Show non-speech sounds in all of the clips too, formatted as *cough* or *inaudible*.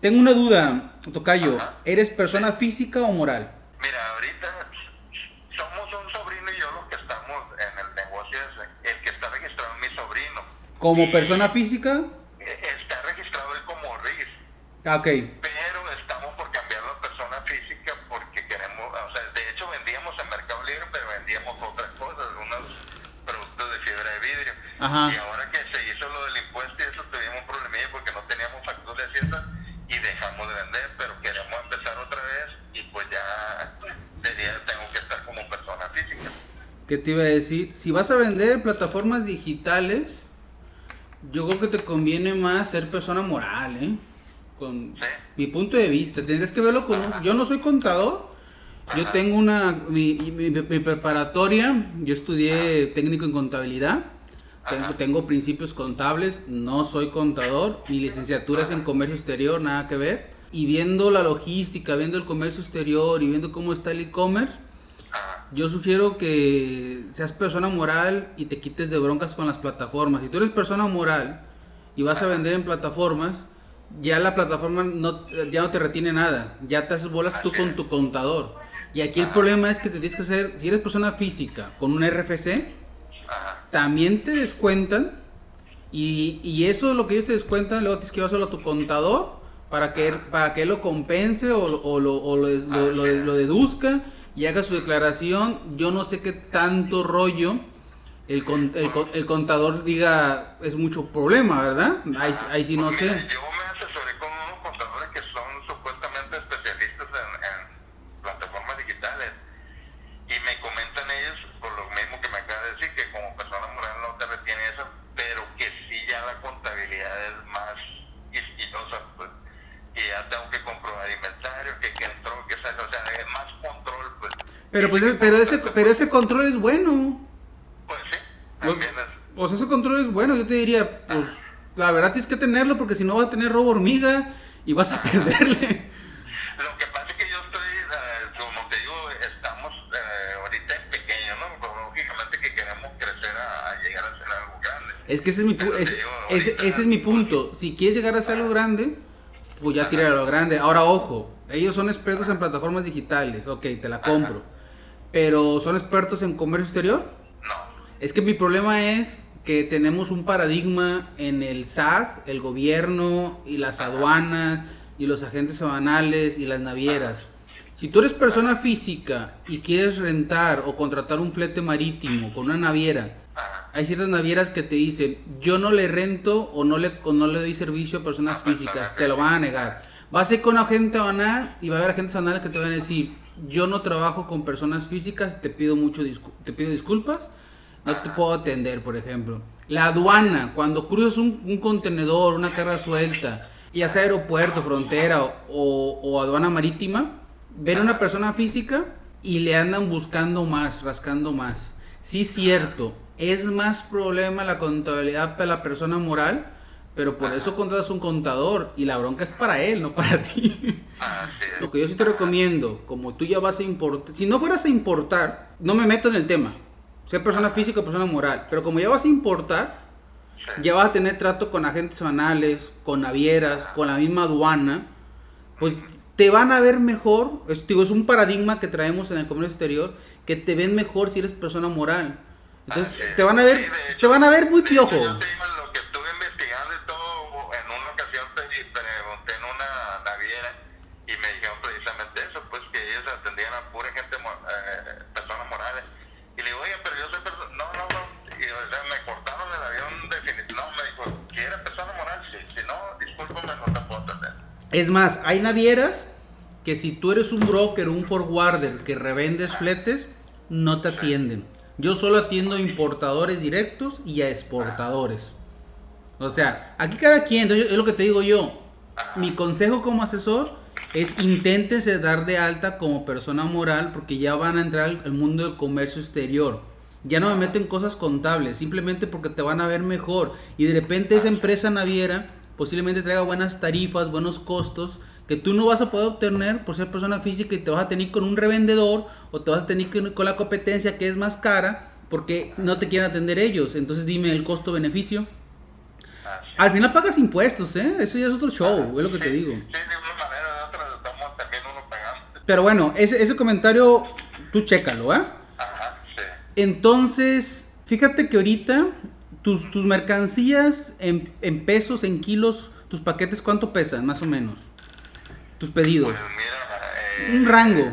Tengo una duda, Tocayo. ¿Eres persona física o moral? Mira, ahorita somos un sobrino y yo los que estamos en el negocio es el que está registrado es mi sobrino. ¿Como persona física? Eh, Está registrado él como RIS, Ah, ok. pero estamos por cambiarlo a persona física porque queremos, o sea, de hecho vendíamos en Mercado Libre, pero vendíamos otras cosas, unos productos de fibra de vidrio. Ajá. Y ahora que se hizo lo del impuesto y eso tuvimos un problemilla porque no teníamos factura de hacienda y dejamos de vender, pero queremos empezar otra vez y pues ya sería, tengo que estar como persona física. ¿Qué te iba a decir? Si vas a vender en plataformas digitales, yo creo que te conviene más ser persona moral, ¿eh? Con Sí. mi punto de vista. Tendrías que verlo con... Yo no soy contador. Yo Ajá. tengo una... Mi, mi- mi preparatoria, yo estudié técnico en contabilidad. Tengo, tengo principios contables, no soy contador, mi licenciatura es en comercio exterior, nada que ver. Y viendo la logística, viendo el comercio exterior y viendo cómo está el e-commerce. Yo sugiero que seas persona moral y te quites de broncas con las plataformas. Si tú eres persona moral y vas a vender en plataformas, ya la plataforma no, ya no te retiene nada. Ya te haces bolas tú con tu contador. Y aquí el problema es que te tienes que hacer, si eres persona física con un RFC, también te descuentan. Y, y eso es lo que ellos te descuentan, luego tienes que llevárselo a tu contador para que, para que él lo compense o, lo- o lo, o lo, lo- lo- lo deduzca y haga su declaración. Yo no sé qué tanto rollo el, con- el, el contador diga es mucho problema, ¿verdad? Ahí, ahí sí no sé. Yo me asesoré con unos contadores que son supuestamente especialistas en, en plataformas digitales y me comentan ellos, por lo mismo que me acaba de decir, que como persona moral no te retiene eso, pero que sí ya la contabilidad es más quisquillosa, y ya tengo que comprobar inventario, que, que entró, que salió, o sea, es más control, pues. Pero pues pero ese, pero ese control es bueno. Pues sí, también es... pues ese control es bueno, yo te diría, pues la verdad tienes que tenerlo porque si no vas a tener robo hormiga y vas a perderle. Lo que pasa es que yo estoy, eh, como te digo, estamos eh, ahorita en pequeño, ¿no? Pero lógicamente que queremos crecer a, a llegar a ser algo grande. Es que ese es mi, pu- ese, ese es mi punto. Si quieres llegar a ser algo grande, pues ya tira a lo grande. Ahora, ojo, ellos son expertos en plataformas digitales, ok, te la compro. Pero ¿son expertos en comercio exterior? No. Es que mi problema es que tenemos un paradigma en el SAT, el gobierno y las aduanas y los agentes aduanales y las navieras. Si tú eres persona física y quieres rentar o contratar un flete marítimo con una naviera, hay ciertas navieras que te dicen, yo no le rento o no le, o no le doy servicio a personas físicas, te lo van a negar. Vas a ir con agente aduanal y va a haber agentes aduanales que te van a decir, yo no trabajo con personas físicas, te pido mucho te pido disculpas, no te puedo atender, por ejemplo. La aduana, cuando cruzas un, un contenedor, una carga suelta, ya sea aeropuerto, frontera o, o- o aduana marítima, ver a una persona física y le andan buscando más, rascando más. Sí, cierto, es más problema la contabilidad para la persona moral, pero por eso contratas un contador y la bronca es para él, no para *laughs* ti. Lo que yo sí te recomiendo, como tú ya vas a importar, si no fueras a importar, no me meto en el tema, ser persona física o persona moral, pero como ya vas a importar, Sí. ya vas a tener trato con agentes banales, con navieras, con la misma aduana, pues te van a ver mejor, es, digo, es un paradigma que traemos en el comercio exterior, que te ven mejor si eres persona moral. Entonces, te van a ver, te van a ver muy piojo. Yo te digo, lo que estuve investigando y todo, en una ocasión pre- pregunté en una naviera y me dijeron precisamente eso, pues que ellos atendían a pura gente, mo- eh, personas morales. Y le digo, oye, pero yo soy persona, no, no, no. Y o sea, me cortaron el avión definitivo. No, me dijo, si eres persona moral, sí. Si no, discúlpame, no te puedo atender. Es más, hay navieras que si tú eres un broker, un forwarder que revendes fletes, no te atienden. Yo solo atiendo importadores directos y a exportadores. O sea, aquí cada quien, es lo que te digo yo. Mi consejo como asesor es inténtense dar de alta como persona moral porque ya van a entrar al mundo del comercio exterior. Ya no me meto en cosas contables, simplemente porque te van a ver mejor. Y de repente esa empresa naviera posiblemente traiga buenas tarifas, buenos costos que tú no vas a poder obtener por ser persona física y te vas a tener con un revendedor o te vas a tener con, la competencia que es más cara porque no te quieren atender ellos. Entonces dime el costo-beneficio. Al final pagas impuestos, ¿eh? Eso ya es otro show, es lo que te Sí, digo. Sí, digo, Pero bueno, ese, ese comentario, tú chécalo, ¿eh? Ajá, sí. Entonces, fíjate que ahorita tus, tus mercancías en, en pesos, en kilos, tus paquetes, ¿cuánto pesan, más o menos? Tus pedidos. Pues mira, eh, Un rango.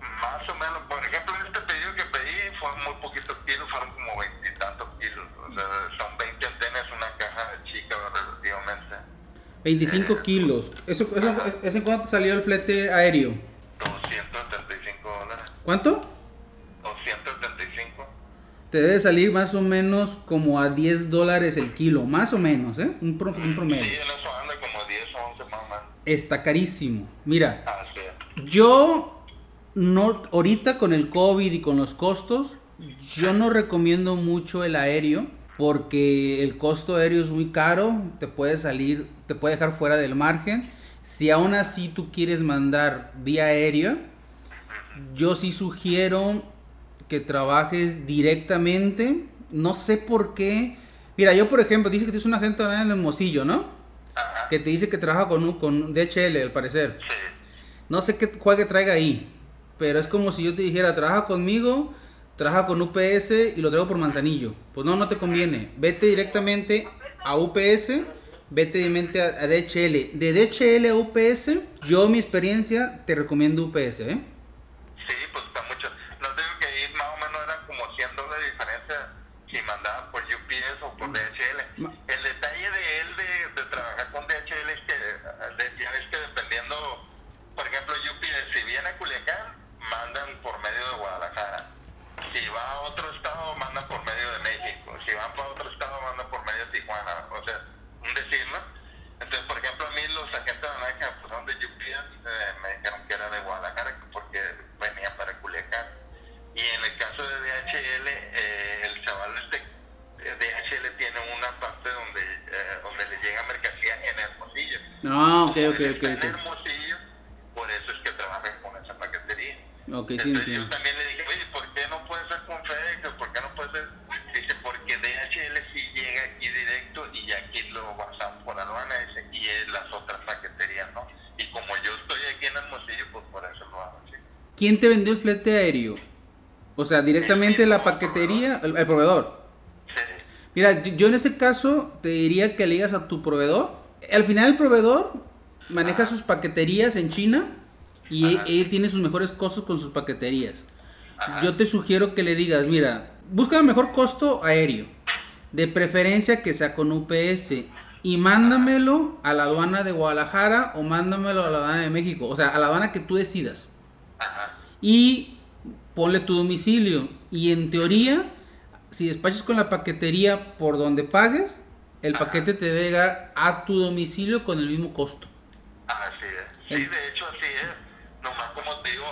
Más o menos, por ejemplo, este pedido que pedí fue muy poquitos kilos, fueron como veintitantos kilos. O sea, son 20 antenas, una caja chica relativamente. 25 kilos. ¿Eso, eso, ¿Eso en cuánto salió el flete aéreo? 275 dólares. ¿Cuánto? 275. Te debe salir más o menos como a 10 dólares el kilo, más o menos, ¿eh? Un, pro- un Sí, promedio. en eso anda como 10 o 11 más o menos. Está carísimo. Mira, yo no, ahorita con el COVID y con los costos, yo no recomiendo mucho el aéreo porque el costo aéreo es muy caro, te puede salir, te puede dejar fuera del margen. Si aún así tú quieres mandar vía aérea, yo sí sugiero que trabajes directamente. No sé por qué. Mira, yo por ejemplo, dice que tienes un agente en el Hermosillo, ¿no? Ajá. Que te dice que trabaja con, con DHL, al parecer. Sí. No sé qué juegue traiga ahí. Pero es como si yo te dijera, trabaja conmigo, trabaja con UPS y lo traigo por Manzanillo. Pues no, no te conviene. Vete directamente a UPS, vete directamente a, a DHL. De DHL a UPS, yo mi experiencia te recomiendo UPS, ¿eh? Por DHL. El detalle de él de, de trabajar con DHL es que, ya ves que dependiendo, por ejemplo, UPS, si viene a Culiacán, mandan por medio de Guadalajara. Si va a otro estado, mandan por medio de México. Si van para otro estado, mandan por medio de Tijuana. O sea, un decir, ¿no? Entonces, por ejemplo, a mí los agentes de naranja pues, son de UPS, eh, me No, ok, ok, ok, está En ok. Hermosillo, por eso es que trabaja con esa paquetería. Ok, sí Entonces entiendo. yo también le dije, oye, ¿por qué no puede ser con FedEx? ¿Por qué no puede ser? Dice, porque DHL sí llega aquí directo y aquí lo pasan por aduana dice, y es las otras paqueterías, ¿no? Y como yo estoy aquí en Hermosillo, pues por eso lo hago así. ¿Quién te vendió el flete aéreo? O sea, directamente la paquetería, el, el proveedor. Sí, Mira, yo yo en ese caso te diría que le digas a tu proveedor. Al final el proveedor maneja sus paqueterías en China y él tiene sus mejores costos con sus paqueterías. Ajá. Yo te sugiero que le digas, mira, busca el mejor costo aéreo, de preferencia que sea con UPS y mándamelo a la aduana de Guadalajara o mándamelo a la aduana de México, o sea, a la aduana que tú decidas ajá, y ponle tu domicilio. Y en teoría, si despachas con la paquetería por donde pagues, el paquete te llega a tu domicilio con el mismo costo. así es. Sí, de hecho así es. Nomás como te digo,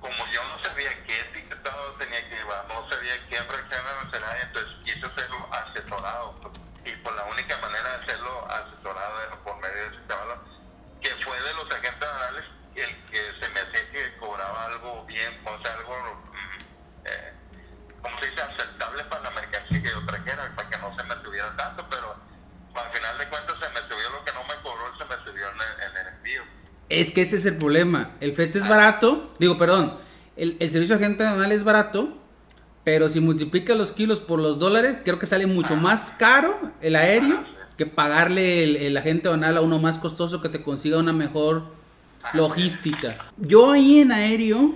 como yo no sabía qué etiquetado tenía que llevar, no sabía qué fracción arancelaria, entonces quise hacerlo asesorado. pues. Y por la única manera de hacerlo asesorado era por medio de ese caballo, que fue de los agentes anales el que se me hacía que cobraba algo bien, o sea, algo, mm, eh, como se dice, aceptable para la mercancía que yo trajera, para que no se me subiera tanto, pero al final de cuentas se me subió lo que no me cobró, se me subió en el, en el envío. Es que ese es el problema. El flete es barato. Digo, perdón. El, el servicio de agente aduanal es barato. Pero si multiplica los kilos por los dólares, creo que sale mucho más caro el aéreo que pagarle el, el agente aduanal a uno más costoso que te consiga una mejor logística. Yo ahí en aéreo,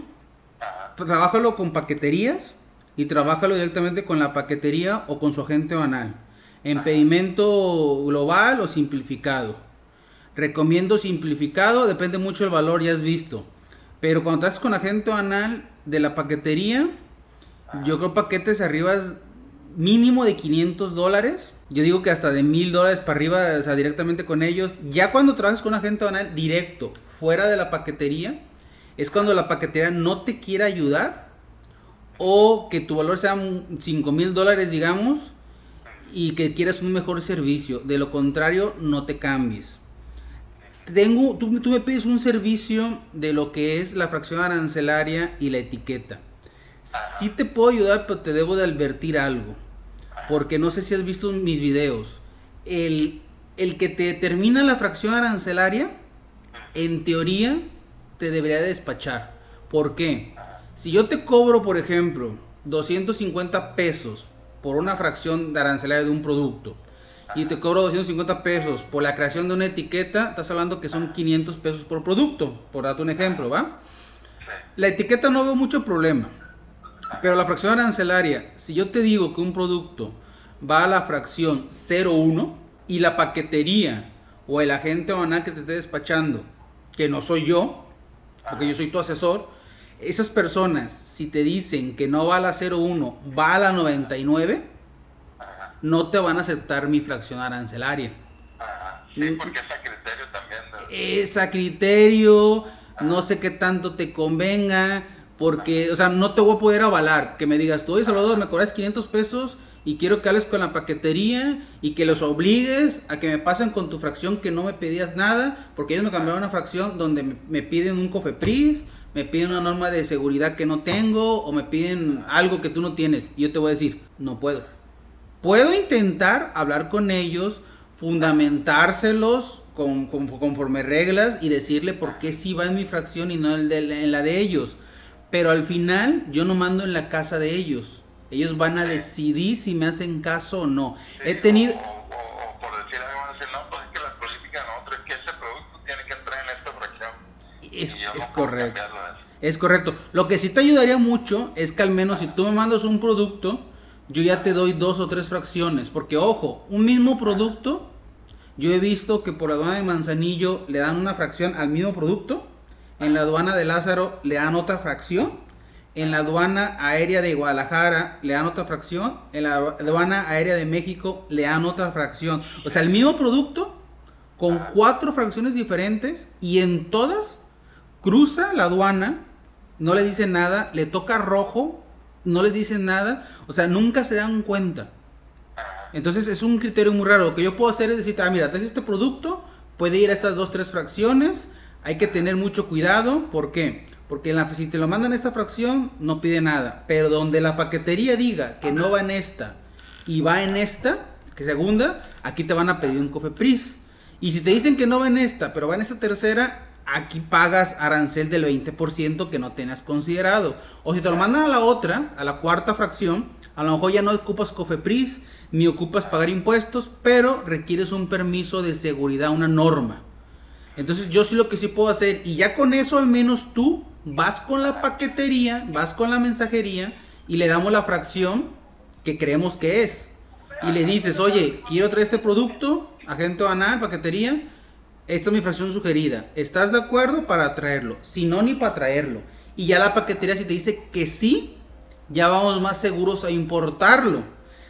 trabájalo con paqueterías y trabájalo directamente con la paquetería o con su agente aduanal. En pedimento global o simplificado. Recomiendo simplificado, depende mucho del valor, ya has visto. Pero cuando traes con agente aduanal de la paquetería, yo creo paquetes arriba mínimo de 500 dólares. Yo digo que hasta de 1000 dólares para arriba, o sea, directamente con ellos. Ya cuando trabajas con agente aduanal directo, fuera de la paquetería, es cuando la paquetería no te quiere ayudar o que tu valor sea 5 mil dólares, digamos, y que quieras un mejor servicio. De lo contrario, no te cambies. Tengo, tú, tú me pides un servicio de lo que es la fracción arancelaria y la etiqueta. Sí te puedo ayudar, pero te debo de advertir algo. Porque no sé si has visto mis videos. El, el que te determina la fracción arancelaria, en teoría, te debería despachar. ¿Por qué? Si yo te cobro, por ejemplo, 250 pesos por una fracción de arancelaria de un producto y te cobro 250 pesos por la creación de una etiqueta, estás hablando que son 500 pesos por producto, por darte un ejemplo, ¿va? La etiqueta no veo mucho problema, pero la fracción arancelaria, si yo te digo que un producto va a la fracción 0,1 y la paquetería o el agente banal que te esté despachando, que no soy yo, porque yo soy tu asesor, esas personas, si te dicen que no va a la 01, va a la 99, no te van a aceptar mi fracción arancelaria. Sí, porque es a criterio también. Es a criterio, no sé qué tanto te convenga, porque, o sea, no te voy a poder avalar que me digas, tú, oye, Salvador, me cobras 500 pesos y quiero que hables con la paquetería y que los obligues a que me pasen con tu fracción que no me pedías nada, porque ellos me cambiaron una fracción donde me piden un cofepris, me piden una norma de seguridad que no tengo o me piden algo que tú no tienes. Y yo te voy a decir, no puedo. Puedo intentar hablar con ellos, fundamentárselos con, conforme reglas y decirle por qué sí va en mi fracción y no en la de ellos. Pero al final yo no mando en la casa de ellos. Ellos van a decidir si me hacen caso o no. He tenido... O, por decir algo, decir, no, pues es que la política no, es que ese producto tiene que entrar en esta fracción. Es, es correcto. Es correcto. Lo que sí te ayudaría mucho es que al menos si tú me mandas un producto, yo ya te doy dos o tres fracciones. Porque ojo, un mismo producto, yo he visto que por la aduana de Manzanillo le dan una fracción al mismo producto. En la aduana de Lázaro le dan otra fracción. En la aduana aérea de Guadalajara le dan otra fracción. En la aduana aérea de México le dan otra fracción. O sea, el mismo producto con cuatro fracciones diferentes y en todas cruza la aduana no le dicen nada, le toca rojo, no les dicen nada, o sea, nunca se dan cuenta. Entonces es un criterio muy raro. Lo que yo puedo hacer es decir, ah, mira, traes este producto, puede ir a estas dos, tres fracciones, hay que tener mucho cuidado, ¿por qué? Porque en la, si te lo mandan esta fracción, no pide nada, pero donde la paquetería diga que no va en esta y va en esta, que segunda, aquí te van a pedir un cofepris. Y si te dicen que no va en esta, pero va en esta tercera, aquí pagas arancel del 20% que no tenías considerado. O si te lo mandan a la otra, a la cuarta fracción, a lo mejor ya no ocupas COFEPRIS ni ocupas pagar impuestos, pero requieres un permiso de seguridad, una norma. Entonces yo sí lo que sí puedo hacer, y ya con eso al menos tú vas con la paquetería, vas con la mensajería y le damos la fracción que creemos que es. Y le dices, oye, quiero traer este producto, agente banal, paquetería, esta es mi fracción sugerida. ¿Estás de acuerdo para traerlo? Si no, ni para traerlo. Y ya la paquetería si te dice que sí, ya vamos más seguros a importarlo.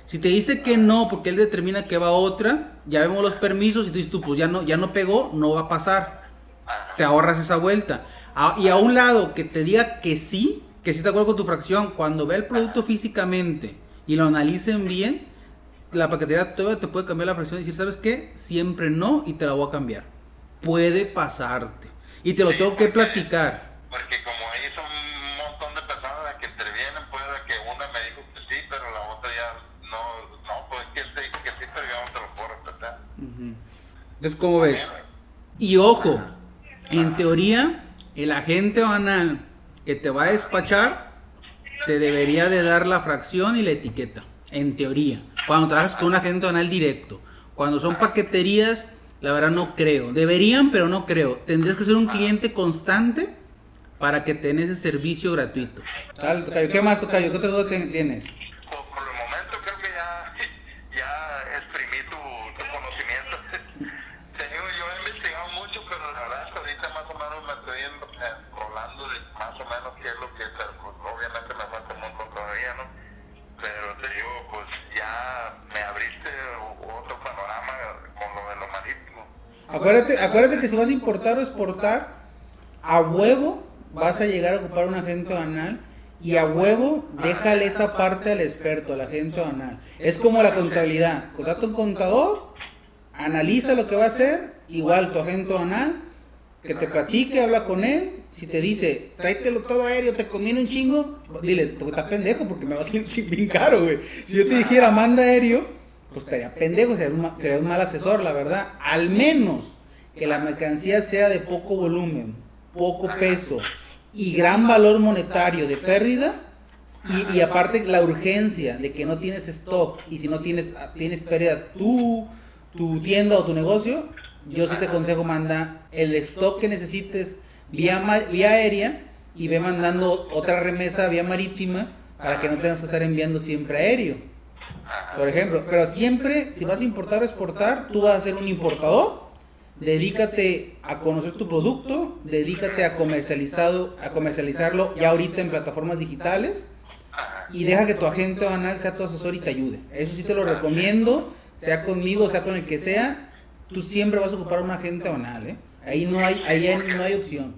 Si te dice que no, porque él determina que va otra, ya vemos los permisos y tú dices tú, pues ya no, ya no pegó, no va a pasar. Te ahorras esa vuelta. y a un lado que te diga que sí, que sí te acuerdo con tu fracción, cuando ve el producto físicamente y lo analicen bien, la paquetería todavía te puede cambiar la fracción y decir, ¿sabes qué? Siempre no y te la voy a cambiar puede pasarte. Y te lo tengo que platicar. Porque como ahí son un montón de personas que intervienen, puede que una me dijo que sí, pero la otra ya no, no, pues que sí, que sí, pero yo no te lo puedo respetar. Entonces, ¿cómo ves? Y ojo, en teoría, el agente banal que te va a despachar te debería de dar la fracción y la etiqueta. En teoría. Cuando trabajas con un agente banal directo. Cuando son paqueterías la verdad no creo. Deberían, pero no creo. Tendrías que ser un cliente constante para que tengas ese servicio gratuito. ¿Qué más, Tocayo? ¿Qué otra duda tienes? Por, el momento creo que ya, *laughs* ya exprimí tu, conocimiento. *laughs* Señor, yo he investigado mucho, pero la verdad es que ahorita más o menos me estoy enrolando de más o menos qué es lo que... Pues, obviamente me falta un montón todavía, ¿no? Pero te digo, pues ya me abriste otro panorama con lo de lo marítimo. Acuérdate, acuérdate que si vas a importar o exportar, a huevo vas a llegar a ocupar un agente banal y a huevo déjale esa parte al experto, al agente banal. Es como la contabilidad. Contrata un contador, analiza lo que va a hacer, igual tu agente banal, que te platique, habla con él. Si te dice, tráetelo todo aéreo, te conviene un chingo, dile, tú estás pendejo porque me va a salir *laughs* bien caro, güey. Si yo te dijera, manda aéreo, pues estaría pendejo, sería un, sería un mal asesor, la verdad. Al menos que la mercancía sea de poco volumen. poco peso y gran valor monetario de pérdida, y, aparte la urgencia de que no tienes stock y si no tienes, tienes pérdida tú, tu tienda o tu negocio, yo sí te aconsejo manda el stock que necesites vía, vía aérea y ve mandando otra remesa vía marítima para que no tengas que estar enviando siempre aéreo. Por ejemplo, pero siempre si vas a importar o exportar, tú vas a ser un importador dedícate a conocer tu producto, dedícate a, comercializado, a comercializarlo ya ahorita en plataformas digitales y deja que tu agente banal sea tu asesor y te ayude. Eso sí te lo recomiendo, sea conmigo, sea con el que sea, tú siempre vas a ocupar un agente banal, ¿eh? Ahí no hay, ahí no hay opción.